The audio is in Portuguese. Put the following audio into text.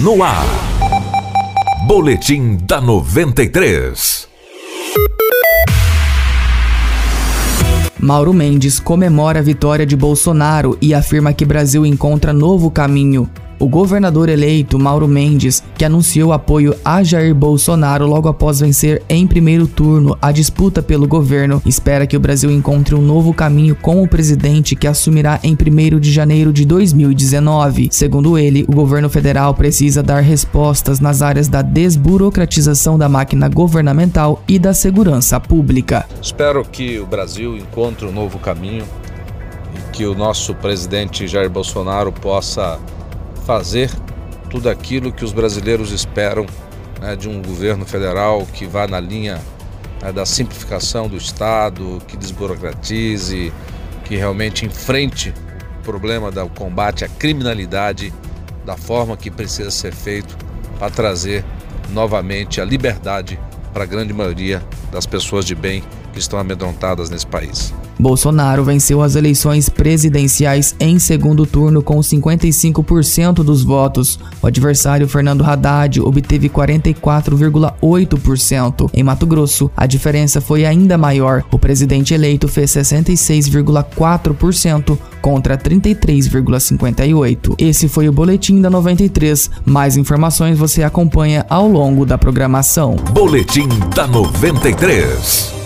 no ar. Boletim da 93. Mauro Mendes comemora a vitória de Bolsonaro e afirma que Brasil encontra novo caminho. O governador eleito Mauro Mendes, que anunciou apoio a Jair Bolsonaro logo após vencer em primeiro turno a disputa pelo governo, espera que o Brasil encontre um novo caminho com o presidente que assumirá em 1 de janeiro de 2019. Segundo ele, o governo federal precisa dar respostas nas áreas da desburocratização da máquina governamental e da segurança pública. Espero que o Brasil encontre um novo caminho e que o nosso presidente Jair Bolsonaro possa fazer tudo aquilo que os brasileiros esperam né, de um governo federal que vá na linha né, da simplificação do Estado, que desburocratize, que realmente enfrente o problema do combate à criminalidade da forma que precisa ser feito para trazer novamente a liberdade para a grande maioria das pessoas de bem que estão amedrontadas nesse país. Bolsonaro venceu as eleições presidenciais em segundo turno com 55% dos votos. O adversário Fernando Haddad obteve 44,8%. Em Mato Grosso, a diferença foi ainda maior. O presidente eleito fez 66,4% contra 33,58%. Esse foi o boletim da 93. Mais informações você acompanha ao longo da programação. Boletim da 93.